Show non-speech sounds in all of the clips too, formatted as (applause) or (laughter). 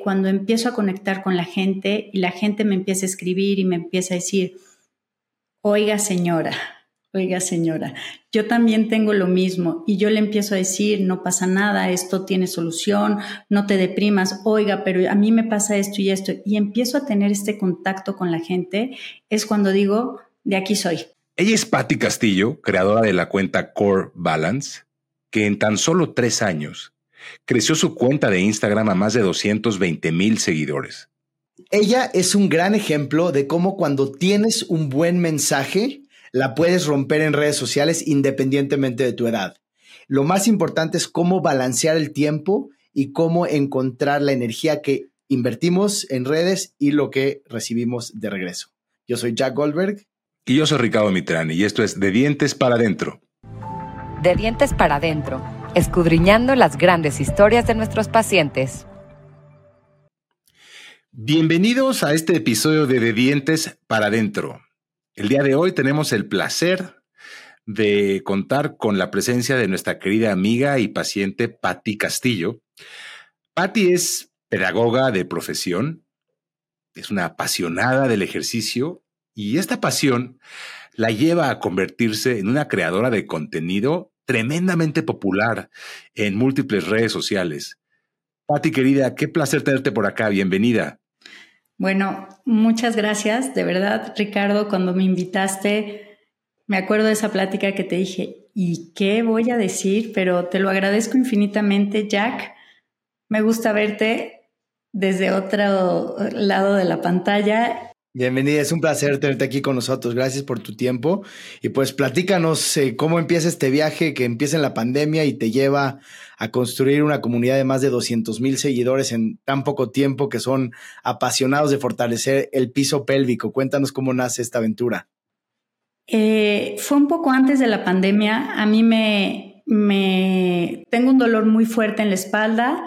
cuando empiezo a conectar con la gente y la gente me empieza a escribir y me empieza a decir, oiga señora, oiga señora, yo también tengo lo mismo y yo le empiezo a decir, no pasa nada, esto tiene solución, no te deprimas, oiga, pero a mí me pasa esto y esto, y empiezo a tener este contacto con la gente, es cuando digo, de aquí soy. Ella es Patti Castillo, creadora de la cuenta Core Balance, que en tan solo tres años creció su cuenta de Instagram a más de 220 mil seguidores. Ella es un gran ejemplo de cómo cuando tienes un buen mensaje, la puedes romper en redes sociales independientemente de tu edad. Lo más importante es cómo balancear el tiempo y cómo encontrar la energía que invertimos en redes y lo que recibimos de regreso. Yo soy Jack Goldberg. Y yo soy Ricardo Mitrani y esto es De Dientes para Adentro. De Dientes para Adentro, escudriñando las grandes historias de nuestros pacientes. Bienvenidos a este episodio de De Dientes para Adentro. El día de hoy tenemos el placer de contar con la presencia de nuestra querida amiga y paciente Patti Castillo. Patti es pedagoga de profesión, es una apasionada del ejercicio y esta pasión la lleva a convertirse en una creadora de contenido tremendamente popular en múltiples redes sociales. Patti, querida, qué placer tenerte por acá. Bienvenida. Bueno, muchas gracias. De verdad, Ricardo, cuando me invitaste, me acuerdo de esa plática que te dije, ¿y qué voy a decir? Pero te lo agradezco infinitamente, Jack. Me gusta verte desde otro lado de la pantalla Bienvenida, es un placer tenerte aquí con nosotros. Gracias por tu tiempo. Y pues platícanos eh, cómo empieza este viaje que empieza en la pandemia y te lleva a construir una comunidad de más de 200 mil seguidores en tan poco tiempo que son apasionados de fortalecer el piso pélvico. Cuéntanos cómo nace esta aventura. Eh, fue un poco antes de la pandemia. A mí me, me tengo un dolor muy fuerte en la espalda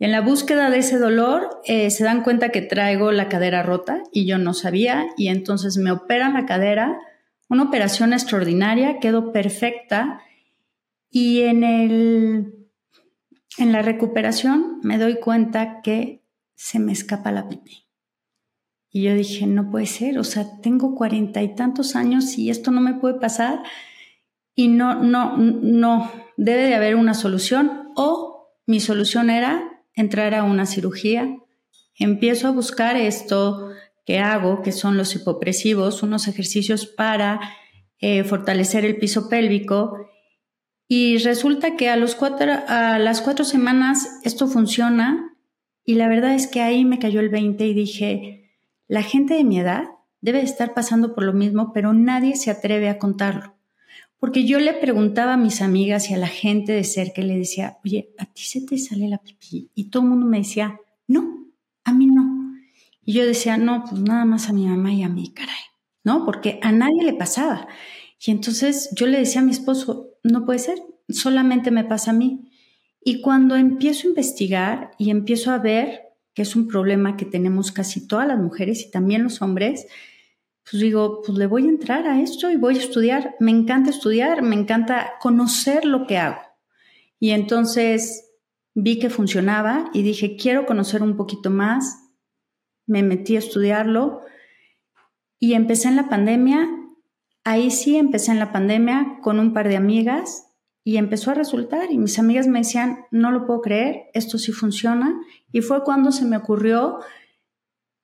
y en la búsqueda de ese dolor eh, se dan cuenta que traigo la cadera rota y yo no sabía y entonces me operan la cadera, una operación extraordinaria, quedó perfecta y en, el, en la recuperación me doy cuenta que se me escapa la pipí. Y yo dije, no puede ser, o sea, tengo cuarenta y tantos años y esto no me puede pasar y no, no, no, debe de haber una solución o mi solución era entrar a una cirugía. Empiezo a buscar esto que hago, que son los hipopresivos, unos ejercicios para eh, fortalecer el piso pélvico. Y resulta que a, a las cuatro semanas esto funciona y la verdad es que ahí me cayó el 20 y dije, la gente de mi edad debe estar pasando por lo mismo, pero nadie se atreve a contarlo. Porque yo le preguntaba a mis amigas y a la gente de cerca, le decía, oye, ¿a ti se te sale la pipí? Y todo el mundo me decía, no, a mí no. Y yo decía, no, pues nada más a mi mamá y a mí, caray, ¿no? Porque a nadie le pasaba. Y entonces yo le decía a mi esposo, no puede ser, solamente me pasa a mí. Y cuando empiezo a investigar y empiezo a ver que es un problema que tenemos casi todas las mujeres y también los hombres, pues digo, pues le voy a entrar a esto y voy a estudiar. Me encanta estudiar, me encanta conocer lo que hago. Y entonces vi que funcionaba y dije, quiero conocer un poquito más. Me metí a estudiarlo y empecé en la pandemia. Ahí sí empecé en la pandemia con un par de amigas y empezó a resultar y mis amigas me decían, no lo puedo creer, esto sí funciona. Y fue cuando se me ocurrió,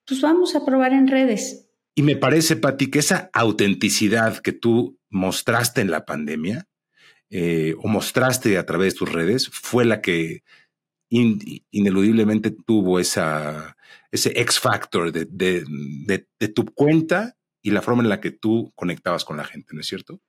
pues vamos a probar en redes y me parece, Pati, que esa autenticidad que tú mostraste en la pandemia eh, o mostraste a través de tus redes fue la que ineludiblemente tuvo esa, ese X factor de, de tu cuenta y la forma en la que tú conectabas con la gente, ¿no es cierto?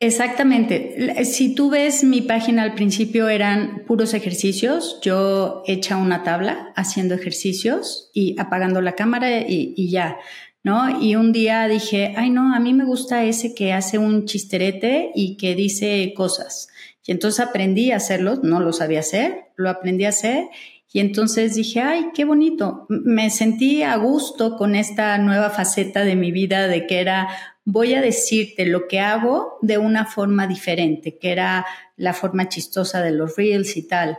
Exactamente. Si tú ves mi página al principio eran puros ejercicios, yo hecha una tabla haciendo ejercicios y apagando la cámara y ya. ¿No? Y un día dije, ay no, a mí me gusta ese que hace un chisterete y que dice cosas. Y entonces aprendí a hacerlo, no lo sabía hacer, lo aprendí a hacer y entonces dije, ay, qué bonito. Me sentí a gusto con esta nueva faceta de mi vida de que era, voy a decirte lo que hago de una forma diferente, que era la forma chistosa de los reels y tal.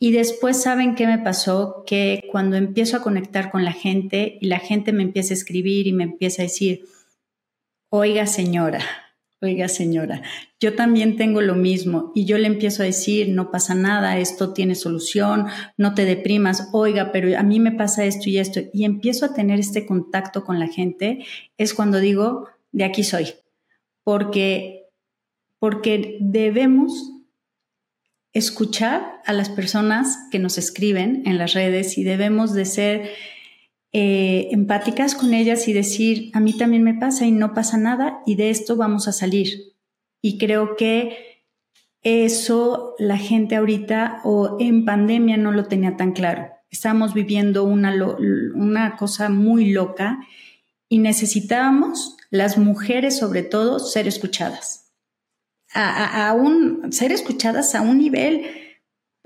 Y después, ¿saben qué me pasó? Que cuando empiezo a conectar con la gente y la gente me empieza a escribir y me empieza a decir, oiga señora, oiga señora, yo también tengo lo mismo y yo le empiezo a decir, no pasa nada, esto tiene solución, no te deprimas, oiga, pero a mí me pasa esto y esto, y empiezo a tener este contacto con la gente, es cuando digo, de aquí soy, porque, porque debemos escuchar a las personas que nos escriben en las redes y debemos de ser eh, empáticas con ellas y decir, a mí también me pasa y no pasa nada y de esto vamos a salir. Y creo que eso la gente ahorita o en pandemia no lo tenía tan claro. Estamos viviendo una, una cosa muy loca y necesitábamos, las mujeres sobre todo, ser escuchadas a, un, ser escuchadas a un nivel,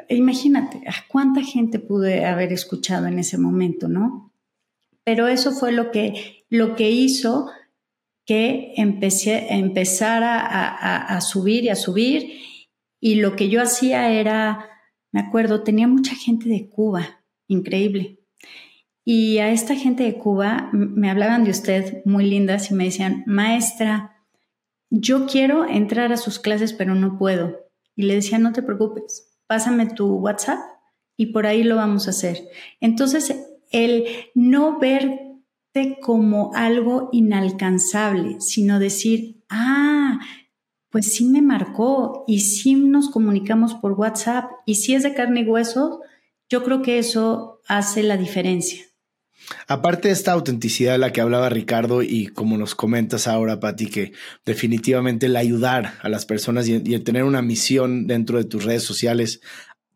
imagínate, ¿a cuánta gente pude haber escuchado en ese momento, no? Pero eso fue lo que, lo que hizo que empecé, empezara a, a subir y a subir. Y lo que yo hacía era, me acuerdo, tenía mucha gente de Cuba, increíble. Y a esta gente de Cuba me hablaban de usted muy lindas y me decían, maestra, yo quiero entrar a sus clases, pero no puedo. Y le decía, no te preocupes, pásame tu WhatsApp y por ahí lo vamos a hacer. Entonces, el no verte como algo inalcanzable, sino decir, ah, pues sí me marcó y sí nos comunicamos por WhatsApp y si es de carne y hueso, yo creo que eso hace la diferencia. Aparte de esta autenticidad de la que hablaba Ricardo y como nos comentas ahora, Pati, que definitivamente el ayudar a las personas y, el tener una misión dentro de tus redes sociales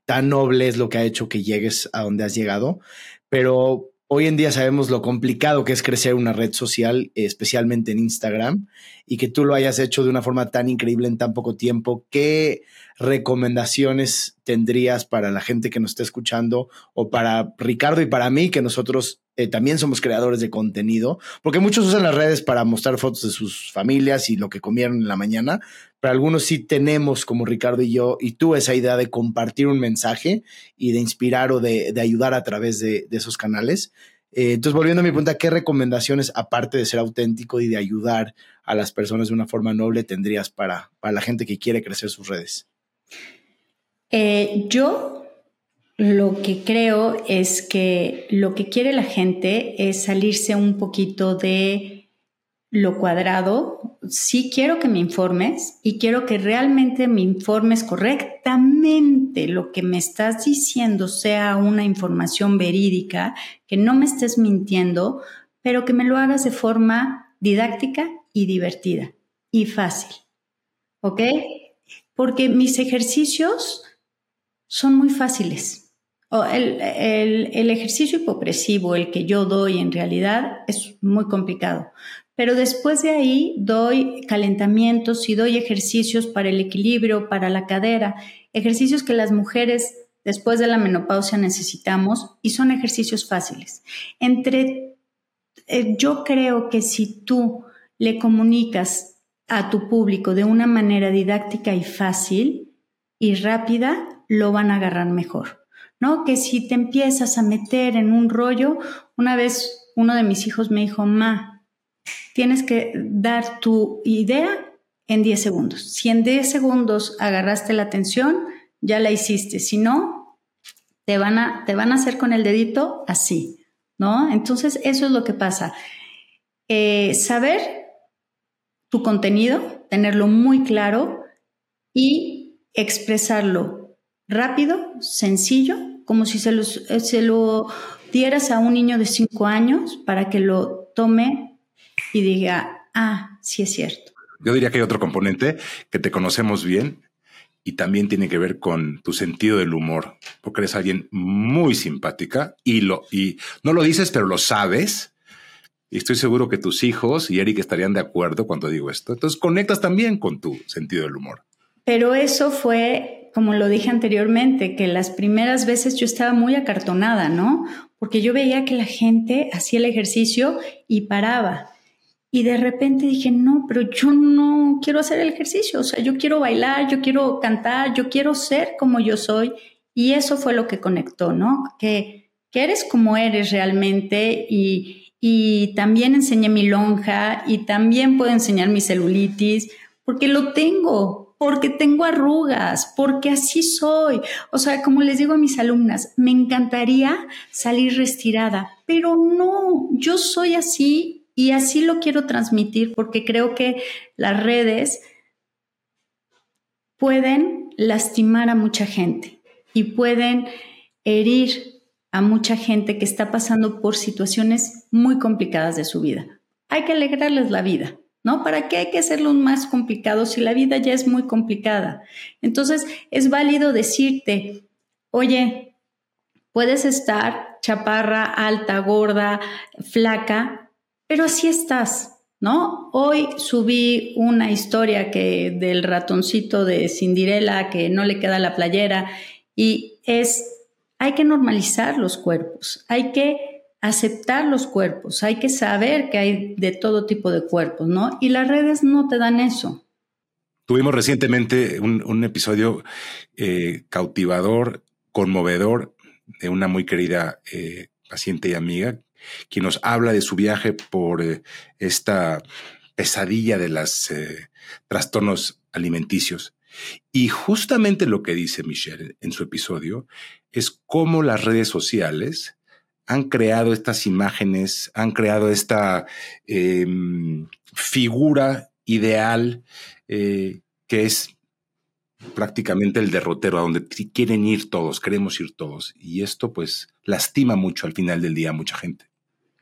tan noble es lo que ha hecho que llegues a donde has llegado. Pero hoy en día sabemos lo complicado que es crecer una red social, especialmente en Instagram, y que tú lo hayas hecho de una forma tan increíble en tan poco tiempo. ¿Qué recomendaciones tendrías para la gente que nos está escuchando o para Ricardo y para mí, que nosotros eh, también somos creadores de contenido? Porque muchos usan las redes para mostrar fotos de sus familias y lo que comieron en la mañana, pero algunos sí tenemos, como Ricardo y yo, y tú, esa idea de compartir un mensaje y de inspirar o de, ayudar a través de, esos canales. Eh, entonces, volviendo a mi pregunta, ¿qué recomendaciones, aparte de ser auténtico y de ayudar a las personas de una forma noble, tendrías para, para la gente que quiere crecer sus redes? Eh, yo lo que creo es que lo que quiere la gente es salirse un poquito de lo cuadrado. Sí quiero que me informes y quiero que realmente me informes correctamente lo que me estás diciendo sea una información verídica, que no me estés mintiendo, pero que me lo hagas de forma didáctica y divertida y fácil. ¿Ok? Porque mis ejercicios son muy fáciles. El, el, ejercicio hipopresivo, el que yo doy en realidad, es muy complicado. Pero después de ahí doy calentamientos y doy ejercicios para el equilibrio, para la cadera, ejercicios que las mujeres después de la menopausia necesitamos y son ejercicios fáciles. Entre, eh, yo creo que si tú le comunicas a tu público de una manera didáctica y fácil y rápida, lo van a agarrar mejor, ¿no? Que si te empiezas a meter en un rollo, una vez uno de mis hijos me dijo, ma, tienes que dar tu idea en 10 segundos. Si en 10 segundos agarraste la atención, ya la hiciste. Si no, te van a, te van a hacer con el dedito así, ¿no? Entonces, eso es lo que pasa. Eh, saber tu contenido, tenerlo muy claro y expresarlo rápido, sencillo, como si se, eh, se lo dieras a un niño de cinco años para que lo tome y diga, ah, sí es cierto. Yo diría que hay otro componente que te conocemos bien y también tiene que ver con tu sentido del humor, porque eres alguien muy simpática y lo y no lo dices, pero lo sabes. Y estoy seguro que tus hijos y Eric estarían de acuerdo cuando digo esto. Entonces conectas también con tu sentido del humor. Pero eso fue como lo dije anteriormente, que las primeras veces yo estaba muy acartonada, ¿no? Porque yo veía que la gente hacía el ejercicio y paraba. Y de repente dije, no, pero yo no quiero hacer el ejercicio, o sea, yo quiero bailar, yo quiero cantar, yo quiero ser como yo soy. Y eso fue lo que conectó, ¿no? Que, eres como eres realmente y, y también enseñé mi lonja y también puedo enseñar mi celulitis porque lo tengo, porque tengo arrugas, porque así soy. O sea, como les digo a mis alumnas, me encantaría salir retirada, pero no, yo soy así y así lo quiero transmitir porque creo que las redes pueden lastimar a mucha gente y pueden herir a mucha gente que está pasando por situaciones muy complicadas de su vida. Hay que alegrarles la vida, ¿no? ¿Para qué hay que hacerlo más complicado si la vida ya es muy complicada? Entonces, es válido decirte, oye, puedes estar chaparra, alta, gorda, flaca, pero así estás, ¿no? Hoy subí una historia que del ratoncito de Cinderella que no le queda la playera y es hay que normalizar los cuerpos, hay que aceptar los cuerpos, hay que saber que hay de todo tipo de cuerpos, ¿no? Y las redes no te dan eso. Tuvimos recientemente un, episodio eh, cautivador, conmovedor, de una muy querida eh, paciente y amiga, quien nos habla de su viaje por eh, esta pesadilla de los trastornos alimenticios. Y justamente lo que dice Michelle en su episodio es cómo las redes sociales han creado estas imágenes, han creado esta em, figura ideal eh, que es prácticamente el derrotero, a donde quieren ir todos, queremos ir todos. Y esto pues lastima mucho al final del día a mucha gente.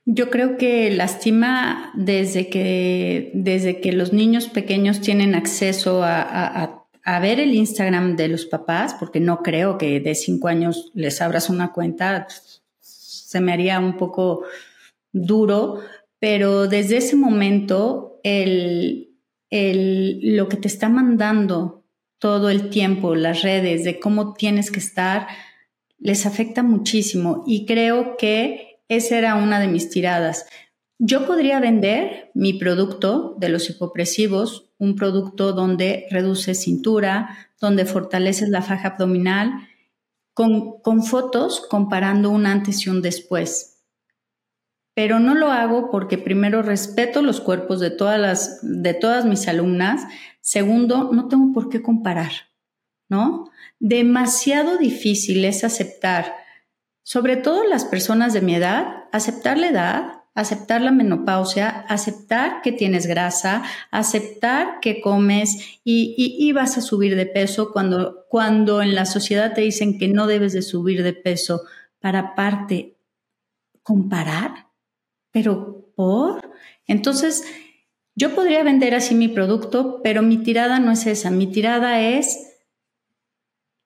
Yo creo que lastima desde que, desde que los niños pequeños tienen acceso a a ver el Instagram de los papás, porque no creo que de cinco años les abras una cuenta, se me haría un poco duro, pero desde ese momento el, el, lo que te está mandando todo el tiempo, las redes, de cómo tienes que estar, les afecta muchísimo y creo que esa era una de mis tiradas. Yo podría vender mi producto de los hipopresivos un producto donde reduces cintura, donde fortaleces la faja abdominal, con, fotos comparando un antes y un después. Pero no lo hago porque primero respeto los cuerpos de todas, las, de todas mis alumnas, segundo, no tengo por qué comparar, ¿no? Demasiado difícil es aceptar, sobre todo las personas de mi edad, aceptar la edad, aceptar la menopausia, aceptar que tienes grasa, aceptar que comes y, vas a subir de peso cuando, cuando en la sociedad te dicen que no debes de subir de peso para parte comparar, pero por. Entonces, yo podría vender así mi producto, pero mi tirada no es esa, mi tirada es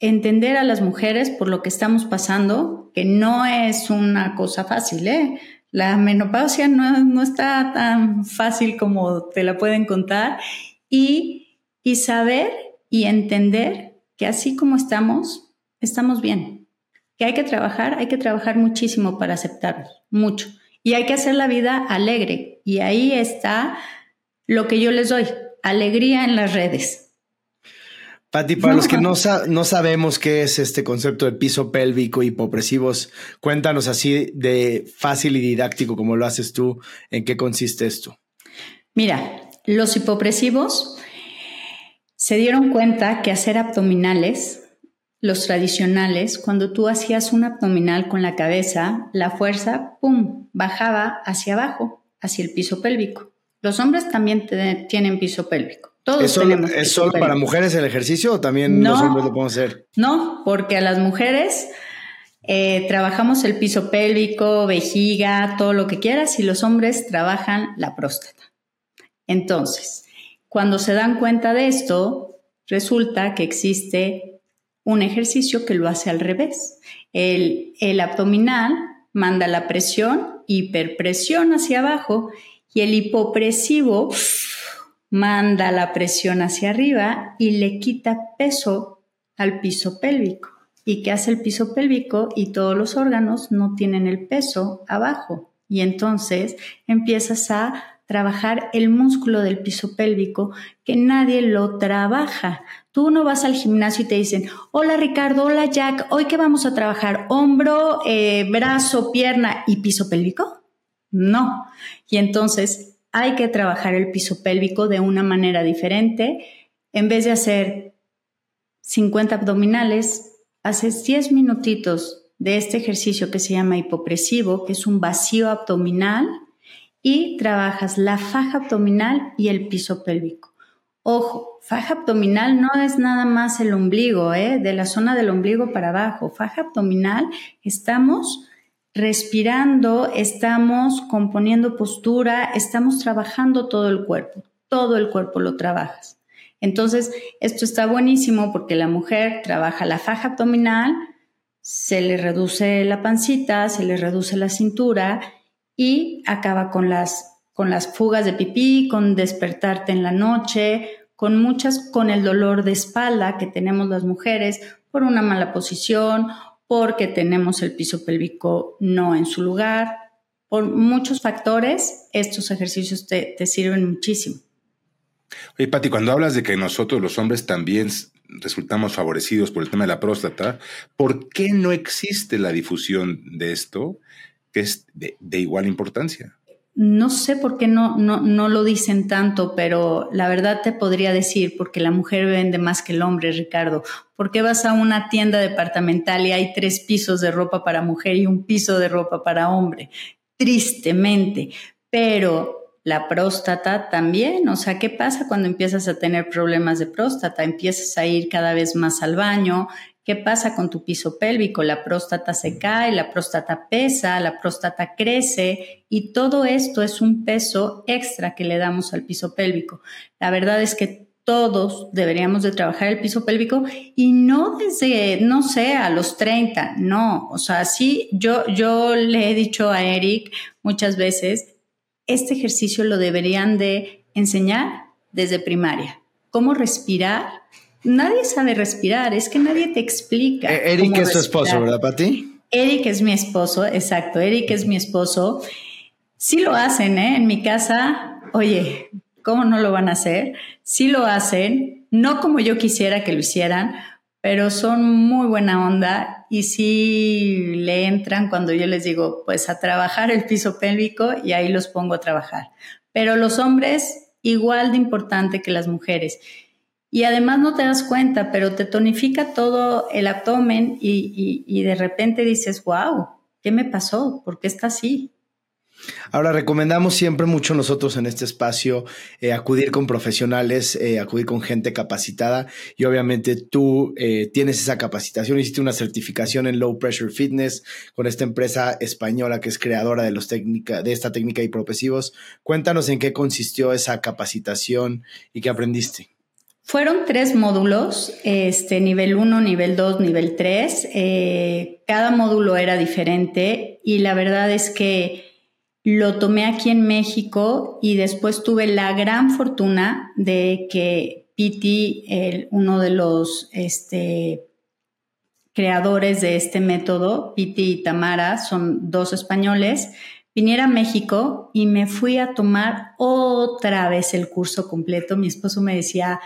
entender a las mujeres por lo que estamos pasando, que no es una cosa fácil, ¿eh? La menopausia no, está tan fácil como te la pueden contar y, y saber y entender que así como estamos, estamos bien. Que hay que trabajar, hay que trabajar muchísimo para aceptarnos, mucho. Y hay que hacer la vida alegre. Y ahí está lo que yo les doy, alegría en las redes. Pati, para los que no, sabemos qué es este concepto de piso pélvico hipopresivos, cuéntanos así de fácil y didáctico como lo haces tú, ¿en qué consiste esto? Mira, los hipopresivos se dieron cuenta que hacer abdominales, los tradicionales, cuando tú hacías un abdominal con la cabeza, la fuerza, ¡pum!, bajaba hacia abajo, hacia el piso pélvico. Los hombres también tienen piso pélvico. ¿Es solo, para mujeres el ejercicio o también los hombres lo podemos hacer? No, porque a las mujeres eh, trabajamos el piso pélvico, vejiga, todo lo que quieras, y los hombres trabajan la próstata. Entonces, cuando se dan cuenta de esto, resulta que existe un ejercicio que lo hace al revés. El, el abdominal manda la presión, hiperpresión hacia abajo, y el hipopresivo manda la presión hacia arriba y le quita peso al piso pélvico. ¿Y qué hace el piso pélvico? Y todos los órganos no tienen el peso abajo. Y entonces empiezas a trabajar el músculo del piso pélvico que nadie lo trabaja. Tú no vas al gimnasio y te dicen, hola Ricardo, hola Jack, hoy qué vamos a trabajar, hombro, eh, brazo, pierna y piso pélvico. No. Y entonces hay que trabajar el piso pélvico de una manera diferente. En vez de hacer 50 abdominales, haces 10 minutitos de este ejercicio que se llama hipopresivo, que es un vacío abdominal, y trabajas la faja abdominal y el piso pélvico. Ojo, faja abdominal no es nada más el ombligo, ¿eh? de la zona del ombligo para abajo. Faja abdominal estamos respirando, estamos componiendo postura, estamos trabajando todo el cuerpo, todo el cuerpo lo trabajas. Entonces, esto está buenísimo porque la mujer trabaja la faja abdominal, se le reduce la pancita, se le reduce la cintura y acaba con las, con las fugas de pipí, con despertarte en la noche, con muchas, con el dolor de espalda que tenemos las mujeres por una mala posición, porque tenemos el piso pélvico no en su lugar. Por muchos factores, estos ejercicios te, te sirven muchísimo. Oye, Pati, cuando hablas de que nosotros los hombres también resultamos favorecidos por el tema de la próstata, ¿por qué no existe la difusión de esto? que es de, igual importancia. No sé por qué no, no, no, lo dicen tanto, pero la verdad te podría decir, porque la mujer vende más que el hombre, Ricardo. ¿Por qué vas a una tienda departamental y hay tres pisos de ropa para mujer y un piso de ropa para hombre? Tristemente. Pero la próstata también, o sea, ¿qué pasa cuando empiezas a tener problemas de próstata? Empiezas a ir cada vez más al baño, ¿Qué pasa con tu piso pélvico? La próstata se cae, la próstata pesa, la próstata crece y todo esto es un peso extra que le damos al piso pélvico. La verdad es que todos deberíamos de trabajar el piso pélvico y no desde, no sé, a los 30, no, o sea, sí, yo, yo le he dicho a Eric muchas veces, este ejercicio lo deberían de enseñar desde primaria, cómo respirar nadie sabe respirar, es que nadie te explica. Eh, Eric es tu esposo, ¿verdad, Pati? Eric es mi esposo, exacto, Eric es mi esposo. Sí lo hacen, ¿eh? En mi casa, oye, ¿cómo no lo van a hacer? Sí lo hacen, no como yo quisiera que lo hicieran, pero son muy buena onda y sí le entran cuando yo les digo, pues a trabajar el piso pélvico y ahí los pongo a trabajar. Pero los hombres, igual de importante que las mujeres y además no te das cuenta, pero te tonifica todo el abdomen y, de repente dices, wow, ¿qué me pasó? ¿Por qué está así? Ahora, recomendamos siempre mucho nosotros en este espacio eh, acudir con profesionales, eh, acudir con gente capacitada y obviamente tú eh, tienes esa capacitación, hiciste una certificación en Low Pressure Fitness con esta empresa española que es creadora de, los técnica, de esta técnica de hipopresivos. Cuéntanos en qué consistió esa capacitación y qué aprendiste. Fueron tres módulos, este, nivel 1, nivel 2, nivel 3. Eh, cada módulo era diferente y la verdad es que lo tomé aquí en México y después tuve la gran fortuna de que Piti, el, uno de los este, creadores de este método, Piti y Tamara, son dos españoles, viniera a México y me fui a tomar otra vez el curso completo. Mi esposo me decía,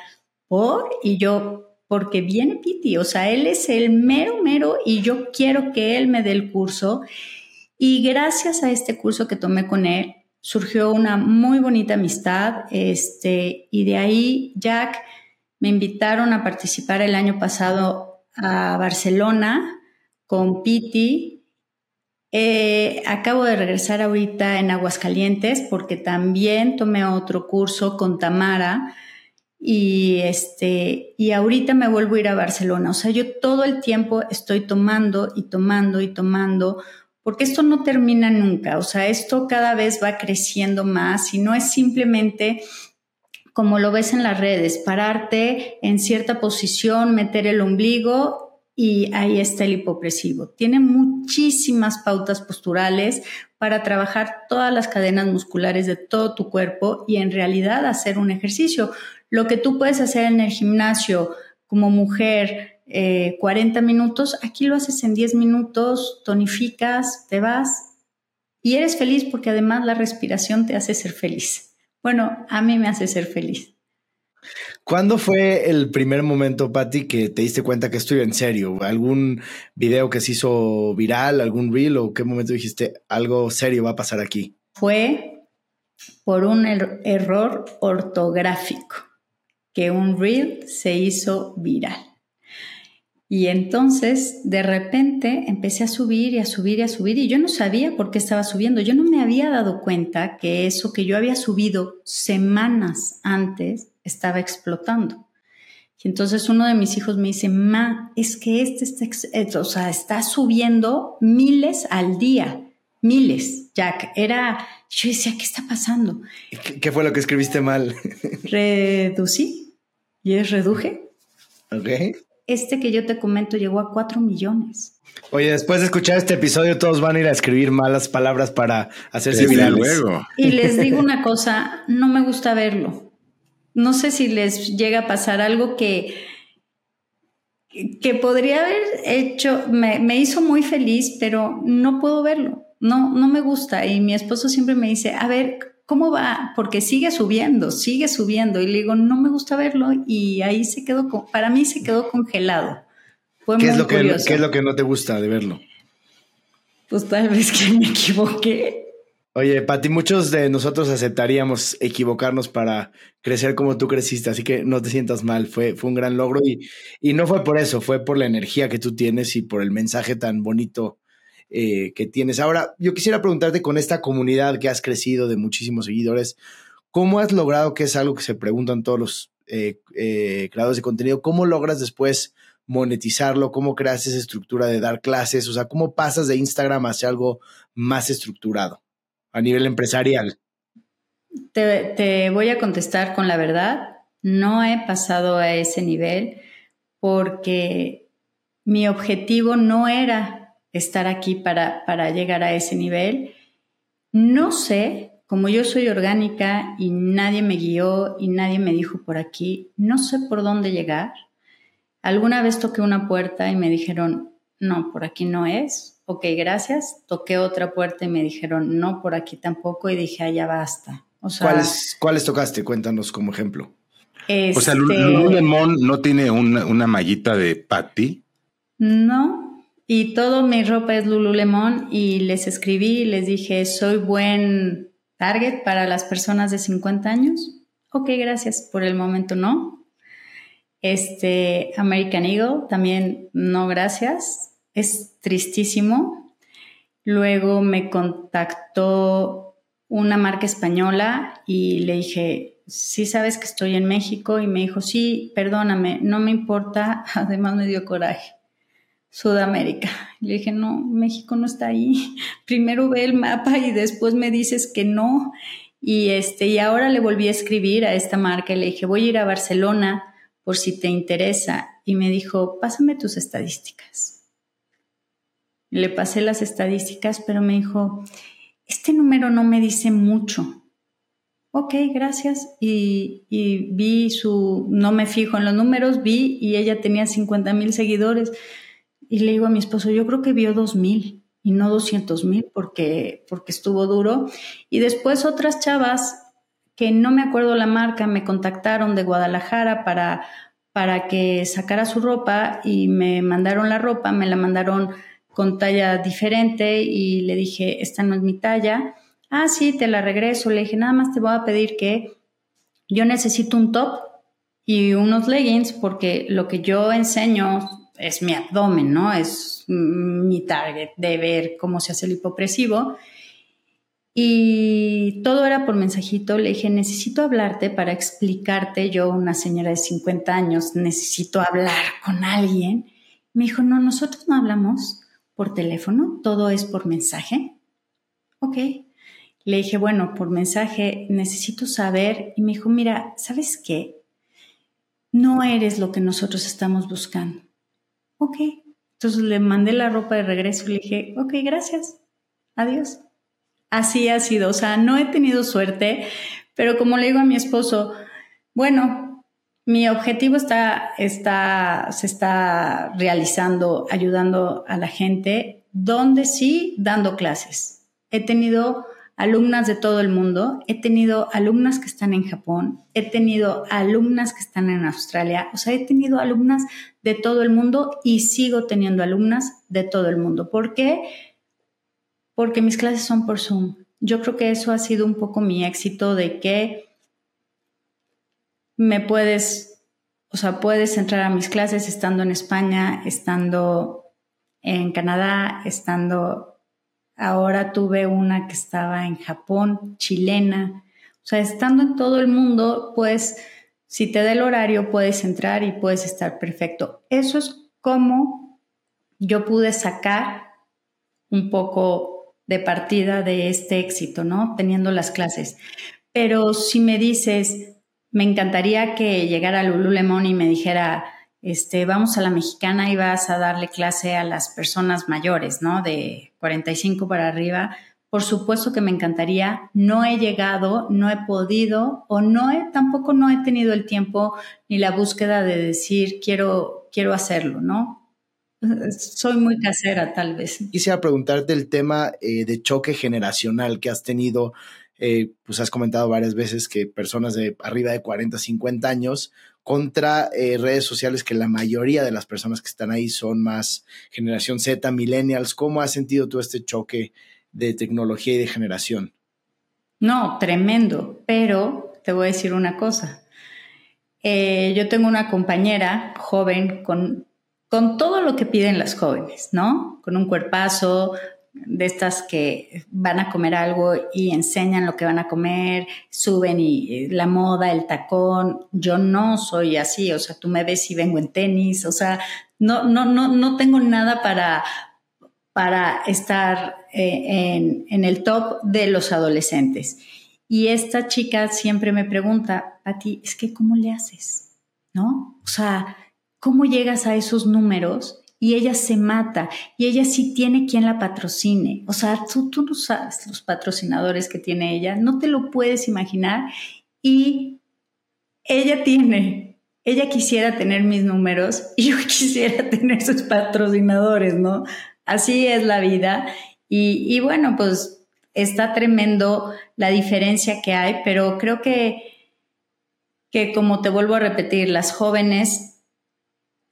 y yo, porque viene Piti, o sea, él es el mero, mero y yo quiero que él me dé el curso. Y gracias a este curso que tomé con él, surgió una muy bonita amistad, este, y de ahí Jack me invitaron a participar el año pasado a Barcelona con Piti. Eh, acabo de regresar ahorita en Aguascalientes porque también tomé otro curso con Tamara y este y ahorita me vuelvo a ir a Barcelona. O sea, yo todo el tiempo estoy tomando y tomando y tomando porque esto no termina nunca, o sea, esto cada vez va creciendo más y no es simplemente como lo ves en las redes, pararte en cierta posición, meter el ombligo y ahí está el hipopresivo. Tiene muchísimas pautas posturales para trabajar todas las cadenas musculares de todo tu cuerpo y en realidad hacer un ejercicio. Lo que tú puedes hacer en el gimnasio como mujer, 40 eh, minutos, aquí lo haces en 10 minutos, tonificas, te vas y eres feliz porque además la respiración te hace ser feliz. Bueno, a mí me hace ser feliz. ¿Cuándo fue el primer momento, Patti, que te diste cuenta que estoy en serio? ¿Algún video que se hizo viral, algún reel o qué momento dijiste algo serio va a pasar aquí? Fue por un er-, error ortográfico que un reel se hizo viral. Y entonces, de repente, empecé a subir y a subir y a subir y yo no sabía por qué estaba subiendo. Yo no me había dado cuenta que eso que yo había subido semanas antes estaba explotando. Y entonces uno de mis hijos me dice, ma, es que este está, o sea, está subiendo miles al día, miles, Jack. Era, yo decía, ¿qué está pasando? ¿Qué, fue lo que escribiste mal? Reducí y es reduje. Ok este que yo te comento llegó a 4 millones. Oye, después de escuchar este episodio, todos van a ir a escribir malas palabras para hacerse virales. Luego. Y les digo una cosa, no me gusta verlo. No sé si les llega a pasar algo que, que podría haber hecho, me, me hizo muy feliz, pero no puedo verlo. No, no me gusta. Y mi esposo siempre me dice, a ver, ¿cómo va? Porque sigue subiendo, sigue subiendo. Y le digo, no me gusta verlo. Y ahí se quedó, para mí se quedó congelado. ¿Qué, es lo que, ¿Qué es lo que no te gusta de verlo? Pues tal vez que me equivoqué. Oye, Pati, muchos de nosotros aceptaríamos equivocarnos para crecer como tú creciste, así que no te sientas mal, fue, fue un gran logro y, y no fue por eso, fue por la energía que tú tienes y por el mensaje tan bonito eh, que tienes. Ahora, yo quisiera preguntarte con esta comunidad que has crecido de muchísimos seguidores, ¿cómo has logrado, que es algo que se preguntan todos los eh, eh, creadores de contenido, cómo logras después monetizarlo? ¿Cómo creas esa estructura de dar clases? O sea, ¿cómo pasas de Instagram hacia algo más estructurado a nivel empresarial? Te, te voy a contestar con la verdad. No he pasado a ese nivel porque mi objetivo no era estar aquí para, para llegar a ese nivel. No sé, como yo soy orgánica y nadie me guió y nadie me dijo por aquí, no sé por dónde llegar. Alguna vez toqué una puerta y me dijeron, no, por aquí no es. Ok, gracias. Toqué otra puerta y me dijeron, no, por aquí tampoco. Y dije, allá ah, basta. O sea, ¿Cuáles, ¿Cuáles tocaste? Cuéntanos como ejemplo. O sea, Lululemon no tiene una, una mallita de patty. No, y todo mi ropa es Lululemon y les escribí les dije, soy buen target para las personas de 50 años. Ok, gracias. Por el momento no. Este American Eagle también no, gracias. Es tristísimo. Luego me contactó una marca española y le dije, sí sabes que estoy en México y me dijo, sí, perdóname, no me importa. (laughs) Además me dio coraje Sudamérica. Le dije, no, México no está ahí. (laughs) Primero ve el mapa y después me dices que no. Y este, y ahora le volví a escribir a esta marca y le dije, voy a ir a Barcelona por si te interesa. Y me dijo, pásame tus estadísticas. Le pasé las estadísticas, pero me dijo, este número no me dice mucho. Ok, gracias. Y, y vi su, no me fijo en los números, vi y ella tenía 50 mil seguidores. Y le digo a mi esposo, yo creo que vio dos mil y no 200 mil porque, porque estuvo duro. Y después otras chavas que no me acuerdo la marca me contactaron de Guadalajara para, para que sacara su ropa y me mandaron la ropa, me la mandaron con talla diferente y le dije, esta no es mi talla. Ah, sí, te la regreso. Le dije, nada más te voy a pedir que yo necesito un top y unos leggings porque lo que yo enseño es mi abdomen, ¿no? Es mi target de ver cómo se hace el hipopresivo. Y todo era por mensajito. Le dije, necesito hablarte para explicarte. Yo, una señora de 50 años, necesito hablar con alguien. Me dijo, no, nosotros no hablamos por teléfono, todo es por mensaje. Ok. Le dije, bueno, por mensaje necesito saber. Y me dijo, mira, ¿sabes qué? No eres lo que nosotros estamos buscando ok. Entonces le mandé la ropa de regreso y le dije, ok, gracias, adiós. Así ha sido, o sea, no he tenido suerte, pero como le digo a mi esposo, bueno, mi objetivo está, está, se está realizando, ayudando a la gente, donde sí, dando clases. He tenido alumnas de todo el mundo, he tenido alumnas que están en Japón, he tenido alumnas que están en Australia, o sea, he tenido alumnas de todo el mundo y sigo teniendo alumnas de todo el mundo. ¿Por qué? Porque mis clases son por Zoom. Yo creo que eso ha sido un poco mi éxito de que me puedes, o sea, puedes entrar a mis clases estando en España, estando en Canadá, estando Ahora tuve una que estaba en Japón, chilena. O sea, estando en todo el mundo, pues si te da el horario, puedes entrar y puedes estar perfecto. Eso es como yo pude sacar un poco de partida de este éxito, ¿no? Teniendo las clases. Pero si me dices, me encantaría que llegara Lululemon y me dijera, este, vamos a la mexicana y vas a darle clase a las personas mayores, ¿no? De 45 para arriba. Por supuesto que me encantaría. No he llegado, no he podido o no he, tampoco no he tenido el tiempo ni la búsqueda de decir quiero, quiero hacerlo, ¿no? Soy muy casera, tal vez. Quisiera preguntarte el tema eh, de choque generacional que has tenido. Eh, pues has comentado varias veces que personas de arriba de 40, 50 años contra eh, redes sociales que la mayoría de las personas que están ahí son más generación Z, millennials. ¿Cómo has sentido tú este choque de tecnología y de generación? No, tremendo, pero te voy a decir una cosa. Eh, yo tengo una compañera joven con, con todo lo que piden las jóvenes, ¿no? Con un cuerpazo, de estas que van a comer algo y enseñan lo que van a comer, suben y la moda, el tacón. Yo no soy así, o sea, tú me ves y vengo en tenis, o sea, no, no, no, no tengo nada para, para estar eh, en, en, el top de los adolescentes. Y esta chica siempre me pregunta, a ti, es que ¿cómo le haces? ¿No? O sea, ¿cómo llegas a esos números? Y ella se mata y ella sí tiene quien la patrocine. O sea, tú, tú no sabes los patrocinadores que tiene ella, no te lo puedes imaginar y ella tiene, ella quisiera tener mis números (laughs) y yo quisiera tener sus patrocinadores, ¿no? Así es la vida y, y bueno, pues está tremendo la diferencia que hay, pero creo que, que como te vuelvo a repetir, las jóvenes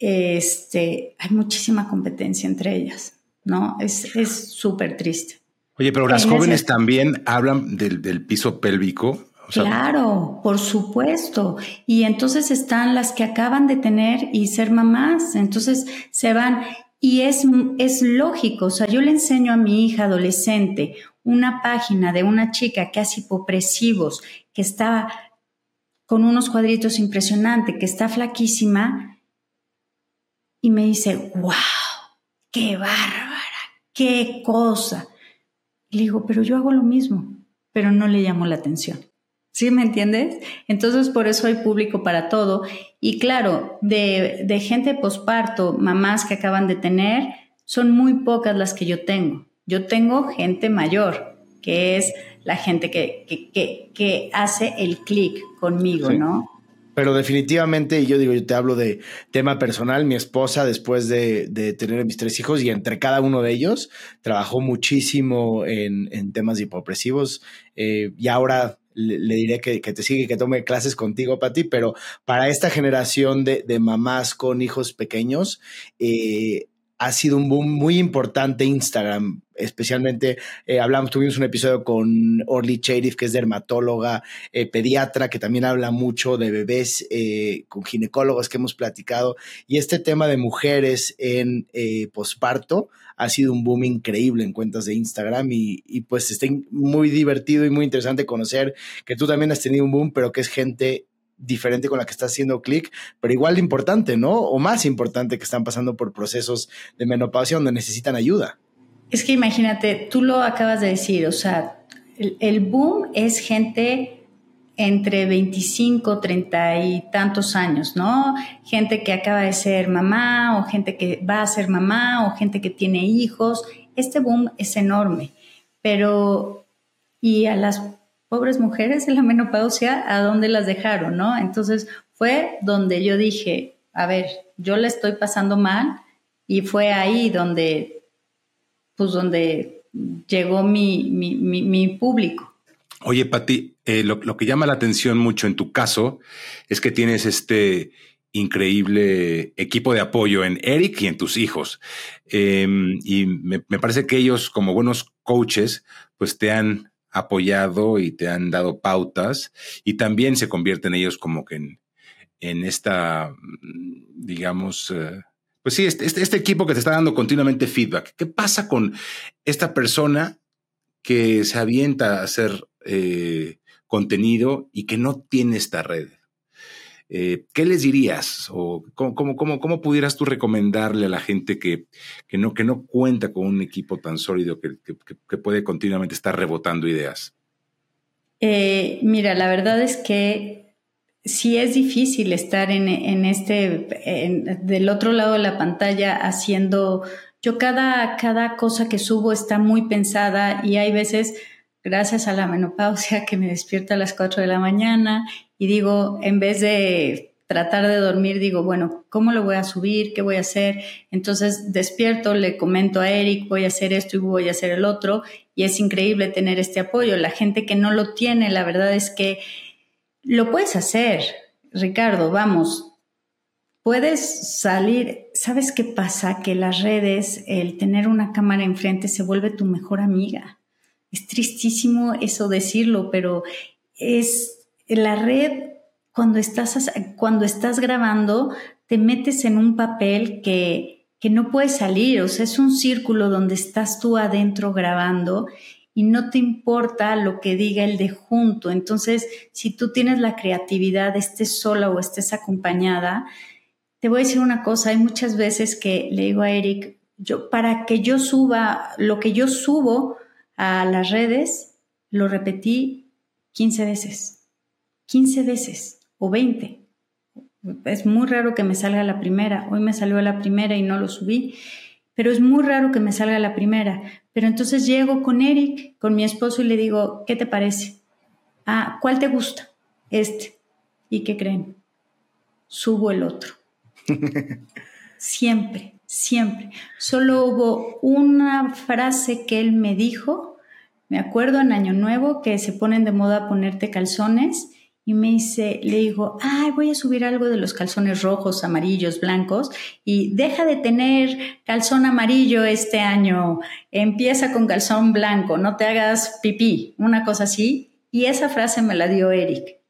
este, hay muchísima competencia entre ellas, ¿no? Es súper triste. Oye, pero las jóvenes también hablan del, piso pélvico. claro, por supuesto. Y entonces están las que acaban de tener y ser mamás, entonces se van. Y es, es lógico, o sea, yo le enseño a mi hija adolescente una página de una chica que hace hipopresivos, que está con unos cuadritos impresionantes, que está flaquísima, y me dice, wow, qué bárbara, qué cosa. Y le digo, pero yo hago lo mismo, pero no le llamo la atención. ¿Sí me entiendes? Entonces por eso hay público para todo. Y claro, de, de gente posparto, mamás que acaban de tener, son muy pocas las que yo tengo. Yo tengo gente mayor, que es la gente que, que, que, que hace el clic conmigo, ¿no? Pero definitivamente, yo digo, yo te hablo de tema personal, mi esposa después de, de tener mis tres hijos y entre cada uno de ellos trabajó muchísimo en, en temas hipopresivos eh, y ahora le, diré que, que, te sigue, que tome clases contigo, Pati, pero para esta generación de, de mamás con hijos pequeños, eh, ha sido un boom muy importante Instagram, especialmente eh, hablamos, tuvimos un episodio con Orly Cherif, que es dermatóloga, eh, pediatra, que también habla mucho de bebés, eh, con ginecólogos que hemos platicado, y este tema de mujeres en posparto ha sido un boom increíble en cuentas de Instagram y, y pues está muy divertido y muy interesante conocer que tú también has tenido un boom, pero que es gente diferente con la que está haciendo clic, pero igual importante, ¿no? O más importante que están pasando por procesos de menopausia donde necesitan ayuda. Es que imagínate, tú lo acabas de decir, o sea, el, boom es gente entre 25, 30 y tantos años, ¿no? Gente que acaba de ser mamá o gente que va a ser mamá o gente que tiene hijos. Este boom es enorme, pero y a las pobres mujeres en la menopausia, ¿a dónde las dejaron, no? Entonces fue donde yo dije, a ver, yo le estoy pasando mal y fue ahí donde, pues donde llegó mi, mi, público. Oye, Pati, eh, lo, que llama la atención mucho en tu caso es que tienes este increíble equipo de apoyo en Eric y en tus hijos. Em, y me, parece que ellos, como buenos coaches, pues te han apoyado y te han dado pautas y también se convierten ellos como que en, en esta, digamos, eh, pues sí, este, este, este, equipo que te está dando continuamente feedback. ¿Qué pasa con esta persona que se avienta a hacer eh, contenido y que no tiene esta red? Eh, ¿Qué les dirías? ¿O cómo, cómo, cómo, pudieras tú recomendarle a la gente que, que, no, que no cuenta con un equipo tan sólido que, que, puede continuamente estar rebotando ideas? Eh, mira, la verdad es que sí es difícil estar en, en este, del otro lado de la pantalla haciendo, yo cada, cada cosa que subo está muy pensada y hay veces, gracias a la menopausia, que me despierta a las 4 de la mañana y digo, en vez de tratar de dormir, digo, bueno, ¿cómo lo voy a subir? ¿Qué voy a hacer? Entonces despierto, le comento a Eric, voy a hacer esto y voy a hacer el otro. Y es increíble tener este apoyo. La gente que no lo tiene, la verdad es que lo puedes hacer, Ricardo, vamos. Puedes salir, ¿sabes qué pasa? Que las redes, el tener una cámara enfrente se vuelve tu mejor amiga. Es tristísimo eso decirlo, pero es la red cuando estás, cuando estás grabando, te metes en un papel que, que no puede salir, o sea, es un círculo donde estás tú adentro grabando y no te importa lo que diga el de junto. Entonces, si tú tienes la creatividad, estés sola o estés acompañada, te voy a decir una cosa, hay muchas veces que le digo a Eric, yo, para que yo suba lo que yo subo a las redes, lo repetí 15 veces, 15 veces o 20. Es muy raro que me salga la primera. Hoy me salió la primera y no lo subí pero es muy raro que me salga la primera. Pero entonces llego con Eric, con mi esposo, y le digo, ¿qué te parece? Ah, ¿cuál te gusta? Este. ¿Y qué creen? Subo el otro. (laughs) siempre, siempre. Solo hubo una frase que él me dijo, me acuerdo en Año Nuevo, que se ponen de moda ponerte calzones y me dice, le digo, ay, voy a subir algo de los calzones rojos, amarillos, blancos y deja de tener calzón amarillo este año, empieza con calzón blanco, no te hagas pipí, una cosa así. Y esa frase me la dio Eric.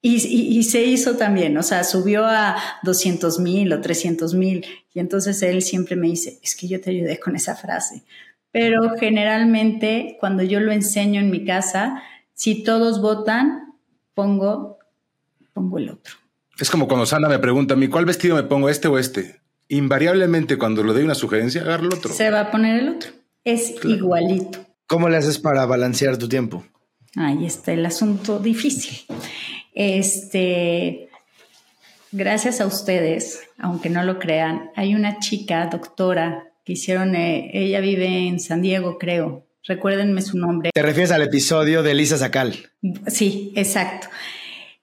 Y, se hizo también, o sea, subió a 200 mil o 300 mil. Y entonces él siempre me dice, es que yo te ayudé con esa frase. Pero generalmente cuando yo lo enseño en mi casa, si todos votan, pongo, pongo el otro. Es como cuando Sana me pregunta a mí, ¿cuál vestido me pongo, este o este? Invariablemente cuando le doy una sugerencia, agarra el otro. Se va a poner el otro. Es igualito. ¿Cómo le haces para balancear tu tiempo? Ahí está el asunto difícil. Este, gracias a ustedes, aunque no lo crean, hay una chica, doctora, que hicieron, eh, ella vive en San Diego, creo, Recuérdenme su nombre. ¿Te refieres al episodio de Elisa Sacal? Sí, exacto.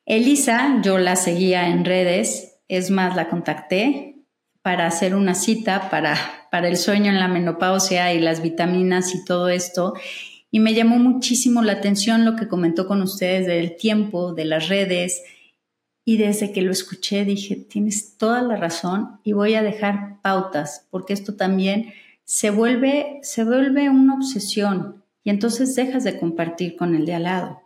Elisa, yo la seguía en redes, es más, la contacté para hacer una cita para, para el sueño en la menopausia y las vitaminas y todo esto. Y me llamó muchísimo la atención lo que comentó con ustedes del tiempo, de las redes. Y desde que lo escuché dije, tienes toda la razón y voy a dejar pautas, porque esto también se vuelve, se vuelve una obsesión y entonces dejas de compartir con el de al lado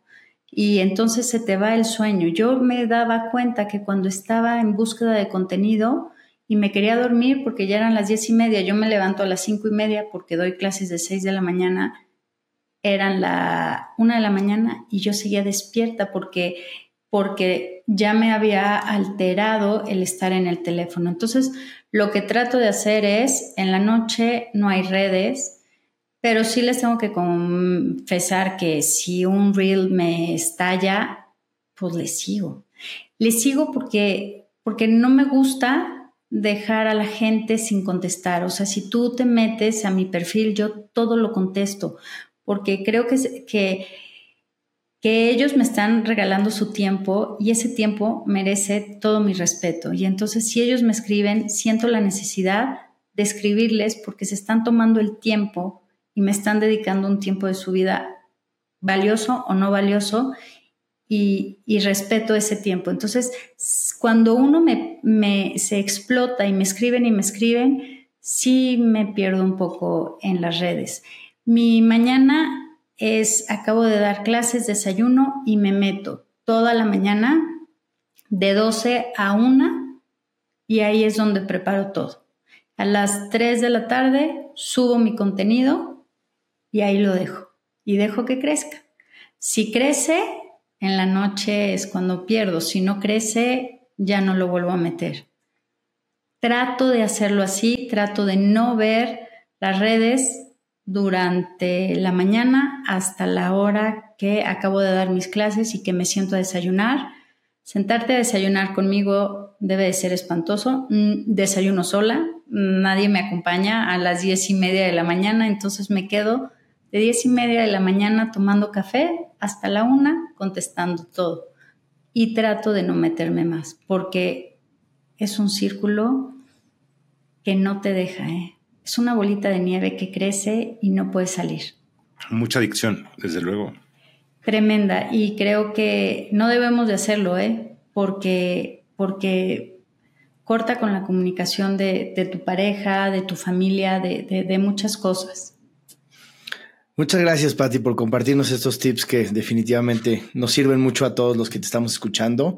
y entonces se te va el sueño. Yo me daba cuenta que cuando estaba en búsqueda de contenido y me quería dormir porque ya eran las diez y media, yo me levanto a las cinco y media porque doy clases de seis de la mañana, eran la una de la mañana y yo seguía despierta porque porque ya me había alterado el estar en el teléfono. Entonces, lo que trato de hacer es, en la noche no hay redes, pero sí les tengo que confesar que si un reel me estalla, pues le sigo. Le sigo porque, porque no me gusta dejar a la gente sin contestar. O sea, si tú te metes a mi perfil, yo todo lo contesto, porque creo que, que que ellos me están regalando su tiempo y ese tiempo merece todo mi respeto. Y entonces si ellos me escriben, siento la necesidad de escribirles porque se están tomando el tiempo y me están dedicando un tiempo de su vida valioso o no valioso y, respeto ese tiempo. Entonces, cuando uno me, se explota y me escriben y me escriben, sí me pierdo un poco en las redes. Mi mañana es, acabo de dar clases, desayuno y me meto toda la mañana de 12 a 1 y ahí es donde preparo todo. A las 3 de la tarde subo mi contenido y ahí lo dejo y dejo que crezca. Si crece, en la noche es cuando pierdo. Si no crece, ya no lo vuelvo a meter. Trato de hacerlo así, trato de no ver las redes durante la mañana hasta la hora que acabo de dar mis clases y que me siento a desayunar. Sentarte a desayunar conmigo debe de ser espantoso. Mm, desayuno sola, nadie me acompaña a las diez y media de la mañana, entonces me quedo de diez y media de la mañana tomando café hasta la una contestando todo. Y trato de no meterme más, porque es un círculo que no te deja, ¿eh? Es una bolita de nieve que crece y no puede salir. Mucha adicción, desde luego. Tremenda. Y creo que no debemos de hacerlo, ¿eh? Porque, porque corta con la comunicación de, tu pareja, de tu familia, de muchas cosas. Muchas gracias, Patti, por compartirnos estos tips que definitivamente nos sirven mucho a todos los que te estamos escuchando.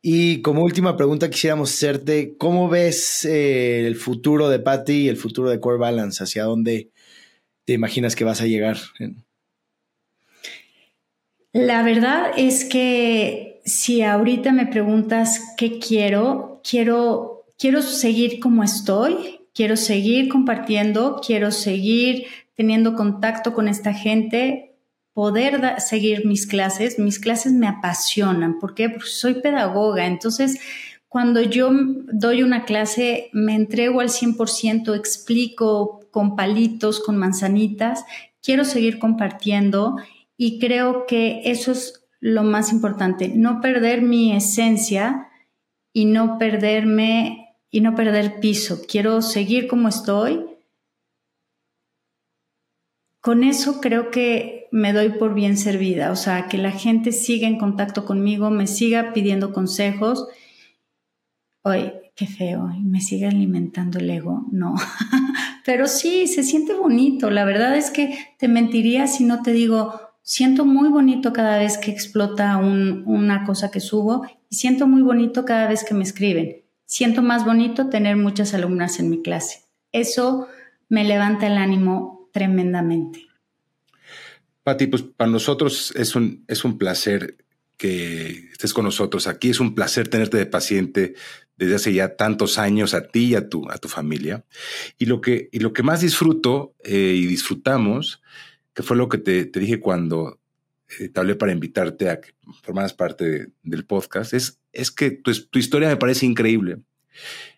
Y como última pregunta, quisiéramos hacerte, ¿cómo ves eh, el futuro de Patti y el futuro de Core Balance? ¿Hacia dónde te imaginas que vas a llegar? La verdad es que si ahorita me preguntas qué quiero, quiero, quiero seguir como estoy, quiero seguir compartiendo, quiero seguir teniendo contacto con esta gente, poder seguir mis clases. Mis clases me apasionan. ¿Por qué? Porque soy pedagoga. Entonces, cuando yo doy una clase, me entrego al 100%, explico con palitos, con manzanitas. Quiero seguir compartiendo y creo que eso es lo más importante, no perder mi esencia y no perderme y no perder piso. Quiero seguir como estoy con eso creo que me doy por bien servida, o sea, que la gente siga en contacto conmigo, me siga pidiendo consejos. Oye, qué feo, me siga alimentando el ego, no. (laughs) Pero sí, se siente bonito. La verdad es que te mentiría si no te digo, siento muy bonito cada vez que explota una cosa que subo y siento muy bonito cada vez que me escriben. Siento más bonito tener muchas alumnas en mi clase. Eso me levanta el ánimo tremendamente. Pati, pues para nosotros es un, es un placer que estés con nosotros aquí. Es un placer tenerte de paciente desde hace ya tantos años a ti y a tu, a tu familia. Y lo que, y lo que más disfruto eh, y disfrutamos, que fue lo que te, dije cuando eh, te hablé para invitarte a que formaras parte del podcast, es, es que tu, tu historia me parece increíble.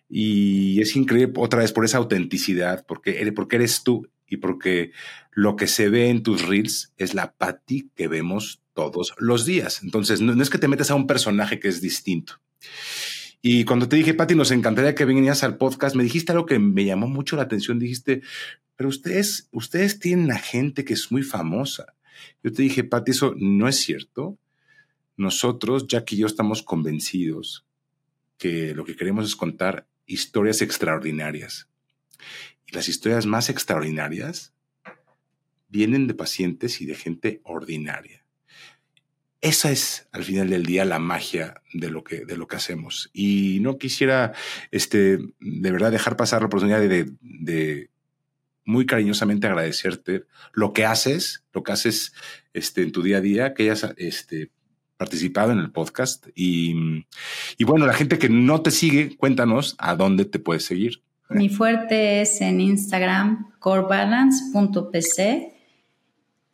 Y es increíble otra vez por esa autenticidad, porque, porque eres tú y porque lo que se ve en tus reels es la Patty que vemos todos los días. Entonces, no, es que te metas a un personaje que es distinto. Y cuando te dije, Patty, nos encantaría que vinieras al podcast, me dijiste algo que me llamó mucho la atención. Dijiste, pero ustedes, ustedes tienen a gente que es muy famosa. Yo te dije, Patty, eso no es cierto. Nosotros, Jack y yo, estamos convencidos que lo que queremos es contar historias extraordinarias. Y las historias más extraordinarias vienen de pacientes y de gente ordinaria. Esa es, al final del día, la magia de lo que, de lo que hacemos. Y no quisiera, este, de verdad, dejar pasar la oportunidad de, de muy cariñosamente agradecerte lo que haces, lo que haces este, en tu día a día, que hayas este, participado en el podcast. Y, y bueno, la gente que no te sigue, cuéntanos a dónde te puedes seguir. Mi fuerte es en Instagram, corebalance.pc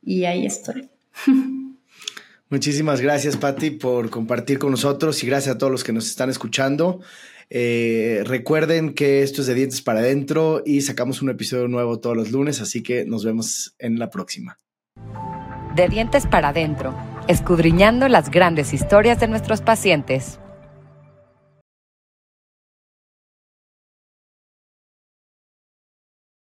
y ahí estoy. (laughs) Muchísimas gracias, Patti, por compartir con nosotros y gracias a todos los que nos están escuchando. Eh, recuerden que esto es de Dientes para Adentro y sacamos un episodio nuevo todos los lunes, así que nos vemos en la próxima. De Dientes para Adentro, escudriñando las grandes historias de nuestros pacientes.